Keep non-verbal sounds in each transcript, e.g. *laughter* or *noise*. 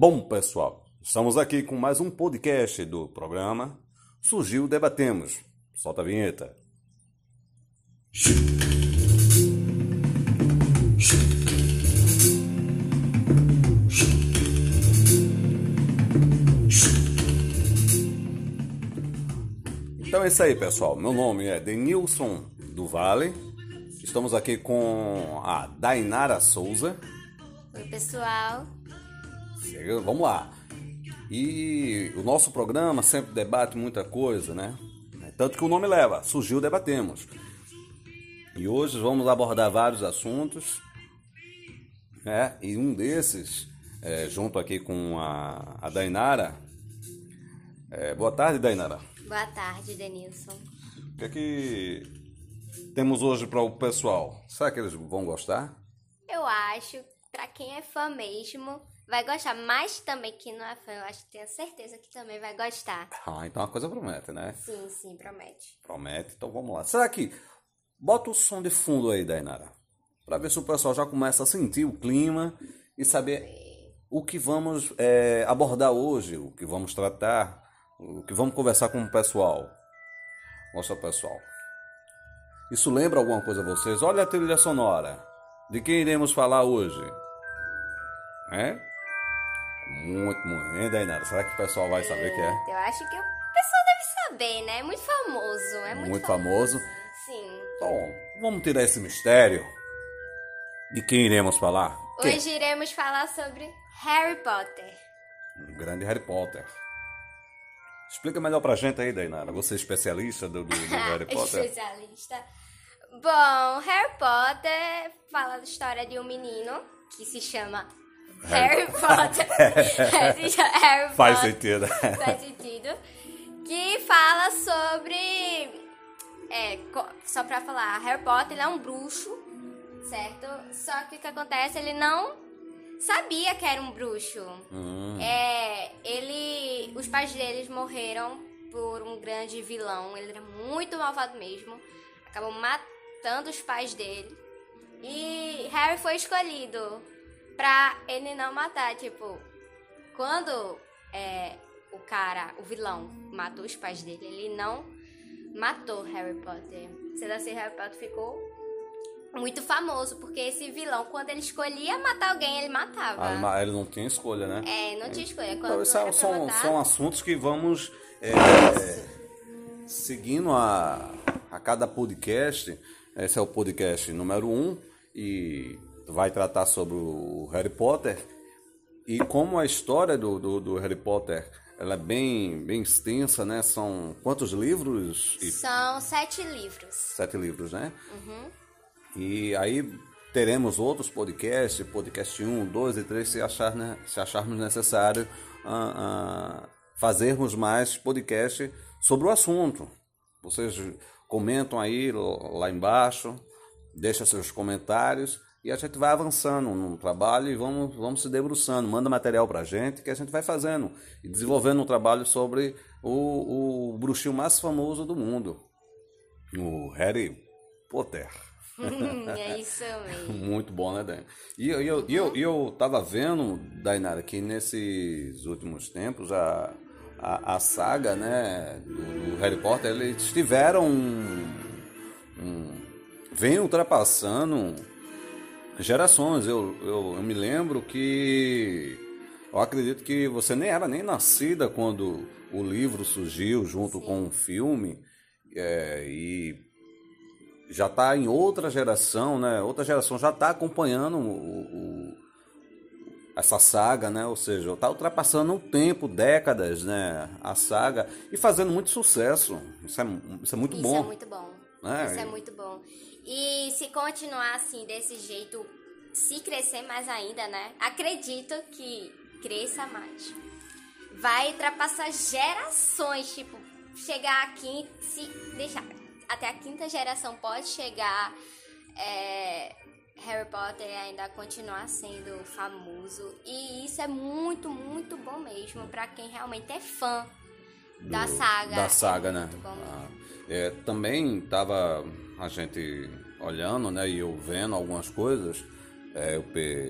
Bom, pessoal, estamos aqui com mais um podcast do programa Surgiu Debatemos. Solta a vinheta. Então é isso aí, pessoal. Meu nome é Denilson do Vale. Estamos aqui com a Dainara Souza. Oi, pessoal. Vamos lá. E o nosso programa sempre debate muita coisa, né? Tanto que o nome leva, surgiu debatemos. E hoje vamos abordar vários assuntos, né? E um desses, é, junto aqui com a, a Dainara. É, boa tarde, Dainara. Boa tarde, Denilson. O que é que temos hoje para o pessoal? Será que eles vão gostar? Eu acho, para quem é fã mesmo, vai gostar. Mas também quem não é fã, eu acho que tenho certeza que também vai gostar. Ah, então a coisa promete, né? Sim, sim, promete. Promete, então vamos lá. Será que. Bota o som de fundo aí, Dainara. Para ver se o pessoal já começa a sentir o clima e saber o que vamos é, abordar hoje, o que vamos tratar, o que vamos conversar com o pessoal. Mostra o pessoal. Isso lembra alguma coisa a vocês? Olha a trilha sonora. De quem iremos falar hoje? É? Muito, muito. Hein, Dainara? Será que o pessoal vai saber o que é? Eu acho que o pessoal deve saber, né? É muito famoso. É muito, Muito famoso. Sim. Então, vamos tirar esse mistério. De quem iremos falar? Quem? Hoje iremos falar sobre Harry Potter. O grande Harry Potter. Explica melhor pra gente aí, Dainara. Você é especialista do, do- do *laughs* Harry Potter? Especialista. Bom, Harry Potter fala da história de um menino que se chama Harry Harry Potter. *laughs* Chama Harry *laughs* Faz Potter. sentido. Faz sentido. Que fala sobre. É, só pra falar, Harry Potter ele é um bruxo, certo? Só que o que acontece, ele não sabia que era um bruxo. Hum. É, ele. Os pais deles morreram por um grande vilão. Ele era muito malvado mesmo. Acabou matando os pais dele. E Harry foi escolhido pra ele não matar. Tipo, quando é, o cara, o vilão, matou os pais dele, ele não matou Harry Potter. Sendo assim, Harry Potter ficou muito famoso, porque esse vilão, quando ele escolhia matar alguém, ele matava. Ah, ele não tinha escolha, né? É, não tinha escolha. Quando Então, são, são, matar, são assuntos que vamos é, seguindo a, a cada podcast. Esse é o podcast número 1 um, e vai tratar sobre o Harry Potter. E como a história do, do, do Harry Potter ela é bem, bem extensa, né? São quantos livros? São sete livros. sete livros, né? Uhum. E aí teremos outros podcasts, podcast 1, 2 e 3, se, achar, né, se acharmos necessário ah, ah, fazermos mais podcast sobre o assunto. Vocês comentam aí lá embaixo, deixa seus comentários e a gente vai avançando no trabalho e vamos, vamos se debruçando. Manda material pra gente que a gente vai fazendo e desenvolvendo um trabalho sobre o, o bruxinho mais famoso do mundo, o Harry Potter. é isso mesmo. *laughs* Muito bom, né, Dani? E eu, eu, eu, eu tava vendo, Dainara, que nesses últimos tempos a, a, a saga, né, do, do Harry Potter, eles tiveram um, um, vem ultrapassando gerações. Eu, eu, eu me lembro que eu acredito que você nem era nem nascida quando o livro surgiu junto com o filme é, e já está em outra geração, né? Outra geração já está acompanhando o, o- essa saga, né? Ou seja, está ultrapassando o tempo, décadas, né? A saga e fazendo muito sucesso. Isso é, isso é muito Isso bom. é muito bom. É, Isso é muito bom. E se continuar assim, desse jeito, se crescer mais ainda, né? Acredito que cresça mais. Vai ultrapassar gerações, tipo, chegar aqui, se deixar até a quinta geração pode chegar é, Harry Potter ainda continuar sendo famoso. E isso é muito, muito bom mesmo pra quem realmente é fã da do- saga. Da saga, é né? Ah, é, também tava a gente olhando, né, e eu vendo algumas coisas É, eu,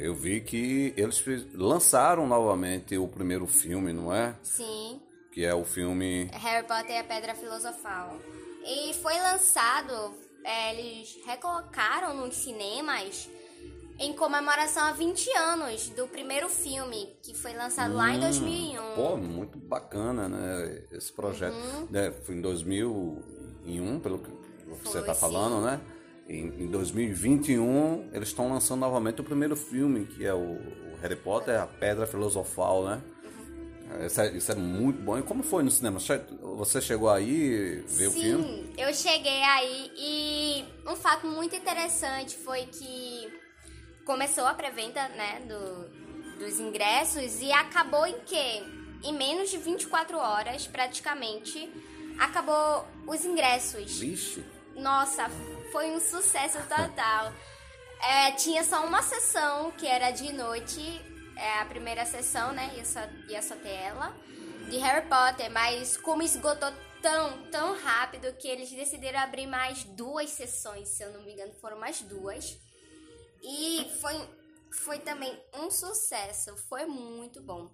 eu vi que eles lançaram novamente o primeiro filme, não é? Sim, Que é o filme. Harry Potter e a Pedra Filosofal. E foi lançado, é, eles recolocaram nos cinemas em comemoração a 20 anos do primeiro filme, que foi lançado lá em 2001. Pô, muito bacana, né? Esse projeto. né, Foi em 2001, pelo que você está falando, né? Em, em 2021, eles estão lançando novamente o primeiro filme, que é o, o Harry Potter, a Pedra Filosofal, né? Isso é, isso é muito bom. E como foi no cinema? Você chegou aí ver o filme? Sim, eu cheguei aí e um fato muito interessante foi que começou a pré-venda, né, do, dos ingressos e acabou em que em menos de 24 horas, praticamente, acabou os ingressos. Vixe. Nossa, foi um sucesso total. *laughs* É, tinha só uma sessão que era de noite, é a primeira sessão, né? Ia só, ia só ter ela, de Harry Potter, mas como esgotou tão, tão rápido que eles decidiram abrir mais duas sessões, se eu não me engano, foram mais duas. E foi, foi também um sucesso, foi muito bom.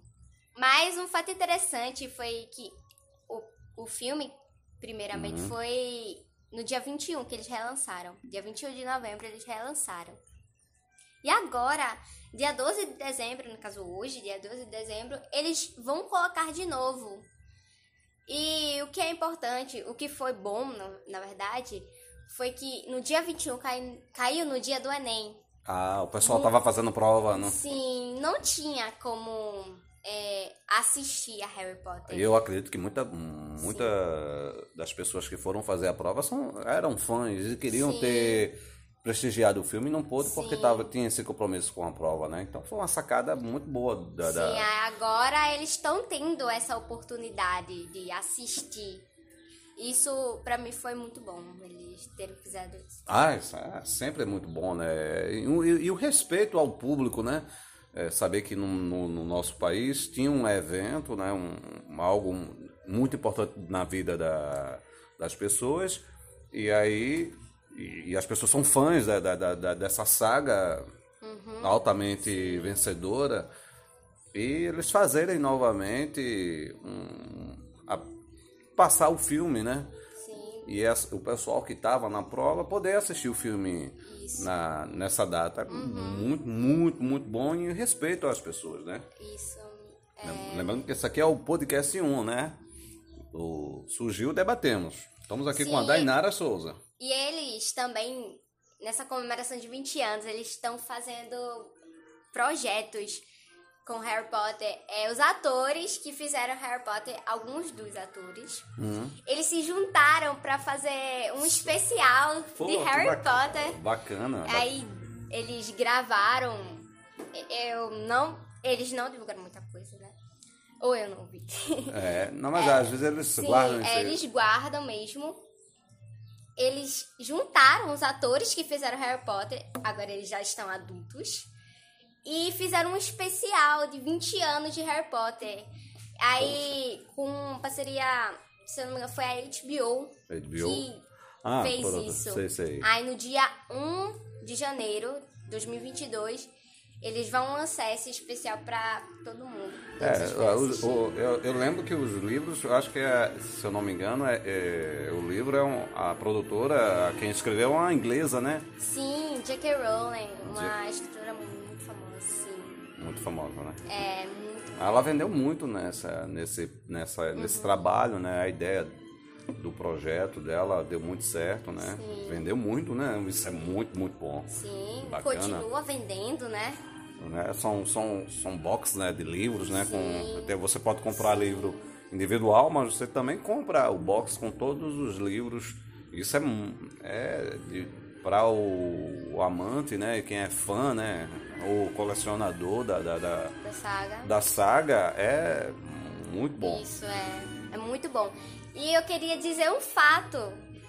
Mas um fato interessante foi que o, o filme, primeiramente, foi no dia 21 que eles relançaram. Dia 21 de novembro eles relançaram. E agora, dia 12 de dezembro, no caso hoje, dia 12 de dezembro, eles vão colocar de novo. E o que é importante, o que foi bom, na, verdade, foi que no dia 21 cai, caiu no dia do Enem. Ah, o pessoal tava fazendo prova, não? Sim, não tinha como é, assistir a Harry Potter. Eu acredito que muita, muita das pessoas que foram fazer a prova são, eram fãs e queriam Sim. ter prestigiado o filme e não pôde porque Sim. tava, tinha esse compromisso com a prova, né? Então foi uma sacada muito boa da. Sim, da- agora eles estão tendo essa oportunidade de assistir. Isso pra mim foi muito bom, eles terem fizedo isso. Ah, isso é, sempre é muito bom, né? E, o- e o respeito ao público, né? É, saber que no, no- no nosso país tinha um evento, né? Um, um- algo muito importante na vida da- das pessoas. E aí. E, e as pessoas são fãs da, da- da- da- dessa saga altamente vencedora. E eles fazerem novamente um, a- passar o filme, né? Sim, e essa- o pessoal que estava na prova poder assistir o filme na, nessa data. Muito, muito, muito bom e respeito às pessoas, né? isso. Lem- Lembrando que esse aqui é o podcast 1, né? O Surgiu Debatemos. Estamos aqui com a Sim. Dainara Souza. E eles também, nessa comemoração de 20 anos, eles estão fazendo projetos com Harry Potter. É, os atores que fizeram Harry Potter, alguns dos atores, Uhum. eles se juntaram pra fazer um especial Pô, de Harry bacana. Potter. Bacana. Aí eles gravaram. Eu não. Eles não divulgaram muita coisa, né? Ou eu não vi. É, não, mas às vezes eles Sim, guardam isso é, eles guardam mesmo. Eles juntaram os atores que fizeram Harry Potter, agora eles já estão adultos, e fizeram um especial de 20 anos de Harry Potter. Aí, com parceria, se eu não me engano, foi a HBO, HBO? que Ah, fez pronto, isso. sei, sei. Aí, no dia 1 de janeiro de 2022, eles vão lançar esse especial pra todo mundo. É, o- o- eu, eu lembro que os livros, eu acho que é, se eu não me engano, é, é- o livro é um, a produtora, quem escreveu é uma inglesa, né? Sim, J.K. Rowling, uma escritora muito famosa, sim. Muito famosa, né? É muito Ela vendeu muito nessa, nesse, nessa, Uhum. nesse trabalho, né? A ideia do projeto dela deu muito certo, né? Sim. Vendeu muito, né? Isso é muito, muito bom. sim, Bacana. continua vendendo, né? Né? São, são, são boxes né, de livros, né? Com, Sim. até você pode comprar livro individual, mas você também compra o box com todos os livros. Isso é, é para o, o amante, né? Quem é fã, né? O colecionador da, da, da, Da saga. da saga é muito bom. Isso é, é muito bom. E eu queria dizer um fato,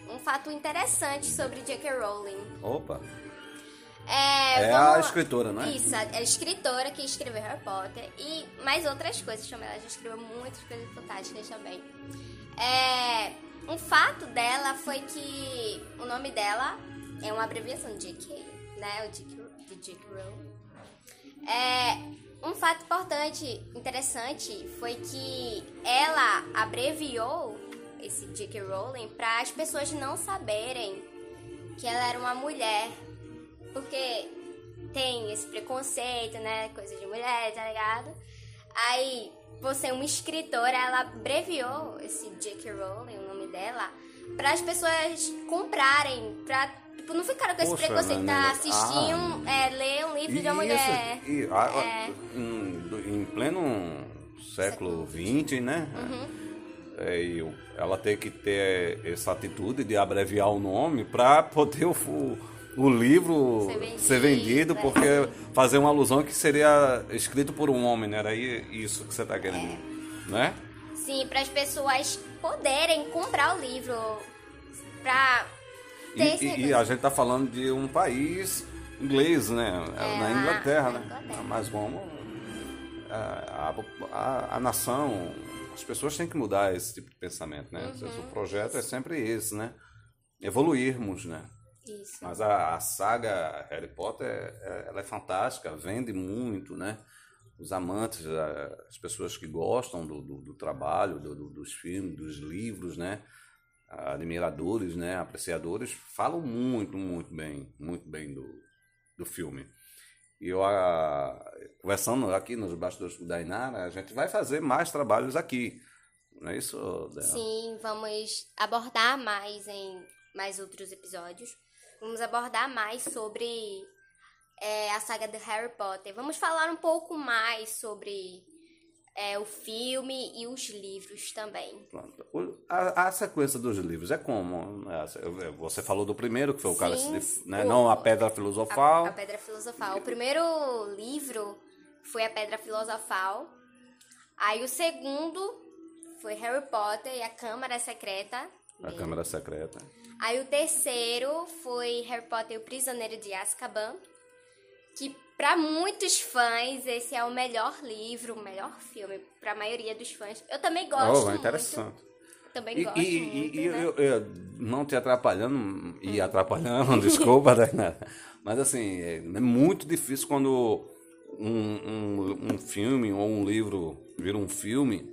um fato interessante sobre J.K. Rowling. Opa! É, É a vamos- escritora, não é? Isso, a a escritora que escreveu Harry Potter e mais outras coisas também. Ela já escreveu muitas coisas fantásticas também. É, um fato dela foi que o nome dela é uma abreviação de J.K., né? O J.K. Rowling. Fato importante, interessante, foi que ela abreviou esse J.K. Rowling para as pessoas não saberem que ela era uma mulher. Porque tem esse preconceito, né? Coisa de mulher, tá ligado? Aí, você, uma escritora, ela abreviou esse J.K. Rowling, o nome dela, para as pessoas comprarem, pra tipo, não ficaram com esse Poxa, preconceito tá assistindo, Ah. é, ler um livro de uma mulher. e, a- a- É. em, em pleno século XX, né? Uhum. É, ela tem que ter essa atitude de abreviar o nome para poder o, o- livro Ser vendido, ser vendido, é. porque fazer uma alusão que seria escrito por um homem, né? Era isso que você está querendo, É. né? Sim, para as pessoas poderem comprar o livro, pra E, esse e- e a gente está falando de um país inglês, né? É, na lá, Inglaterra, na né? Inglaterra. Mas como a, a, a- a nação, as pessoas têm que mudar esse tipo de pensamento, né? Uhum. O projeto é sempre esse, né? Evoluirmos, né? Isso. Mas a, a saga Harry Potter, é- ela é fantástica, vende muito, né? Os amantes, as pessoas que gostam do, do, do trabalho, do- do- dos filmes, dos livros, né? Admiradores, né? Apreciadores, falam muito, muito bem, muito bem do, do filme. E eu, a, conversando aqui nos bastidores com a Inara, a gente vai fazer mais trabalhos aqui. Não é isso, Débora? Sim, vamos abordar mais em mais outros episódios. Vamos abordar mais sobre é, a saga de Harry Potter. Vamos falar um pouco mais sobre é, o filme e os livros também. A, a sequência dos livros é como? né? Você falou do primeiro, que foi o Sim, Cálice de... Né? o- Não a Pedra A, Filosofal. a Pedra Filosofal. O primeiro livro foi a Pedra Filosofal. Aí o segundo foi Harry Potter e a Câmara Secreta. A Câmara Secreta. Aí o terceiro foi Harry Potter e o Prisioneiro de Azkaban, que para muitos fãs esse é o melhor livro, o melhor filme para a maioria dos fãs. Eu também gosto Oh, é muito. interessante. Também E, gosto e- muito. e- né? eu, eu- não te atrapalhando e atrapalhando, *laughs* desculpa, né? mas assim, é, é muito difícil quando um, um, um filme ou um livro vira um filme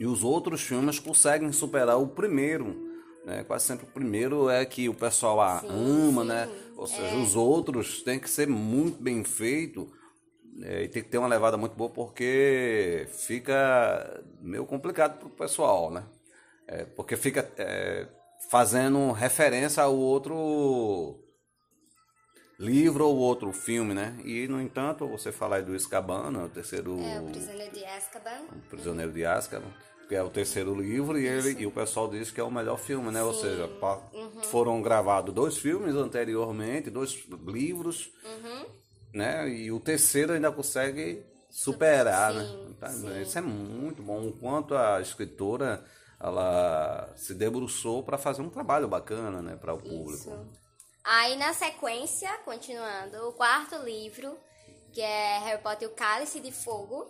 e os outros filmes conseguem superar o primeiro. Né? Quase sempre o primeiro é que o pessoal Sim, ama, sim, né? Ou seja, é. os outros têm que ser muito bem feito é, e tem que ter uma levada muito boa porque fica meio complicado pro pessoal, né? É, porque fica é, fazendo referência ao outro livro ou outro filme, né? E, no entanto, você falar aí do Escabana, o terceiro... É, o Prisioneiro de Azkaban. O Prisioneiro de Azkaban, que é o terceiro livro, e, ele, e o pessoal diz que é o melhor filme, né? Ou Sim. seja, pa- Uhum. foram gravados dois filmes anteriormente, dois livros, Uhum. né? E o terceiro ainda consegue superar, Sim, né? Sim. Isso é muito bom. O quanto a escritora ela se debruçou para fazer um trabalho bacana, né, para o público. Isso. Aí na sequência, continuando, o quarto livro, que é Harry Potter e o Cálice de Fogo.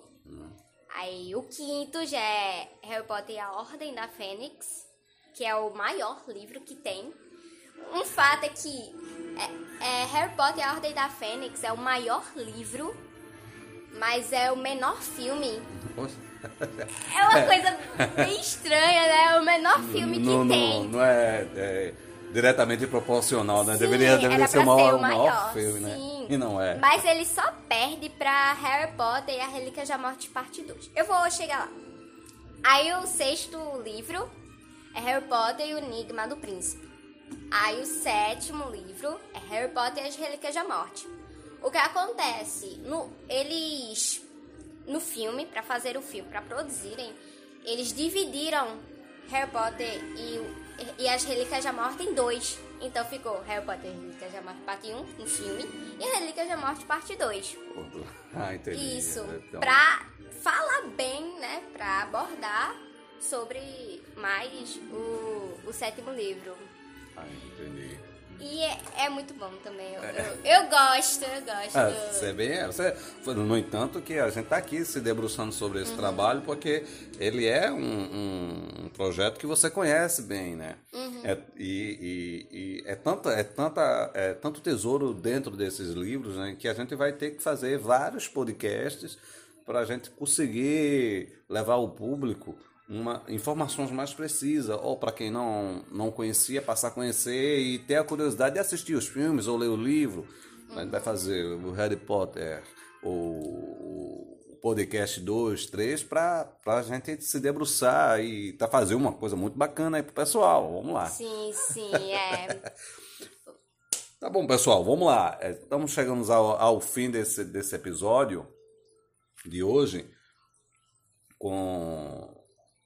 Aí o quinto já é Harry Potter e a Ordem da Fênix, que é o maior livro que tem. Um fato é que é, é, Harry Potter e a Ordem da Fênix é o maior livro, mas é o menor filme. Poxa, É uma coisa *laughs* bem estranha, né? É o menor filme que não, não, tem. não é, é diretamente proporcional, né? Sim, deveria deveria ser o maior, o maior filme, né? E não é. Mas ele só perde pra Harry Potter e a Relíquia da Morte parte 2. Eu vou chegar lá. Aí o sexto livro é Harry Potter e o Enigma do Príncipe. Aí o sétimo livro é Harry Potter e as Relíquias da Morte. O que acontece? No, eles, no filme, pra fazer o filme, pra produzirem, eles dividiram Harry Potter e, e as Relíquias da Morte em dois. Então ficou Harry Potter e as Relíquias da Morte parte 1, no filme, e Relíquias da Morte parte 2. *laughs* Ah, entendi. Isso, Então, pra falar bem, né? Pra abordar sobre mais o, o sétimo livro. Ah, entendi. E é, é muito bom também. Eu, eu, eu gosto, eu gosto. É, do- você vê, você, no entanto, que a gente está aqui se debruçando sobre esse trabalho porque ele é um, um- projeto que você conhece bem, né? É, e, e- e é, tanta, é, tanta, é tanto tesouro dentro desses livros né, que a gente vai ter que fazer vários podcasts para a gente conseguir levar ao público uma, informações mais precisas, ou para quem não, não conhecia, passar a conhecer e ter a curiosidade de assistir os filmes ou ler o livro. A gente vai fazer o Harry Potter, o, o podcast 2, 3, para a gente se debruçar e tá fazer uma coisa muito bacana aí pro pessoal. Vamos lá. Sim, sim, é. *laughs* Tá bom, pessoal, vamos lá. É, Estamos chegando ao, ao fim desse, desse episódio de hoje, com,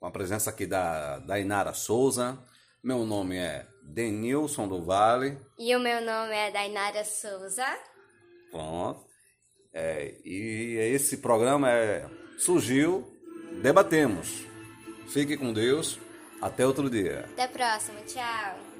com a presença aqui da, da Inara Souza. Meu nome é Denilson do Vale. E o meu nome é Dainara Souza. Pronto. É, e esse programa é, surgiu, debatemos. Fique com Deus. Até outro dia. Até a próxima, tchau.